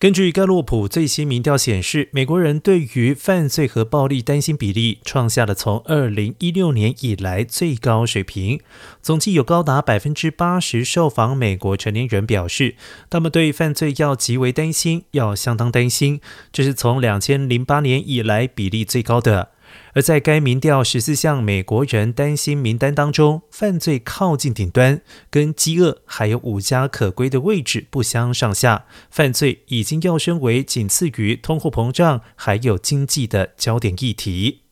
根据盖洛普最新民调显示，美国人对于犯罪和暴力担心比例创下了从二零一六年以来最高水平。总计有高达百分之八十受访美国成年人表示，他们对犯罪要极为担心，要相当担心。这是从两千零八年以来比例最高的。而在该民调十四项美国人担心名单当中，犯罪靠近顶端，跟饥饿还有无家可归的位置不相上下。犯罪已经要升为仅次于通货膨胀还有经济的焦点议题。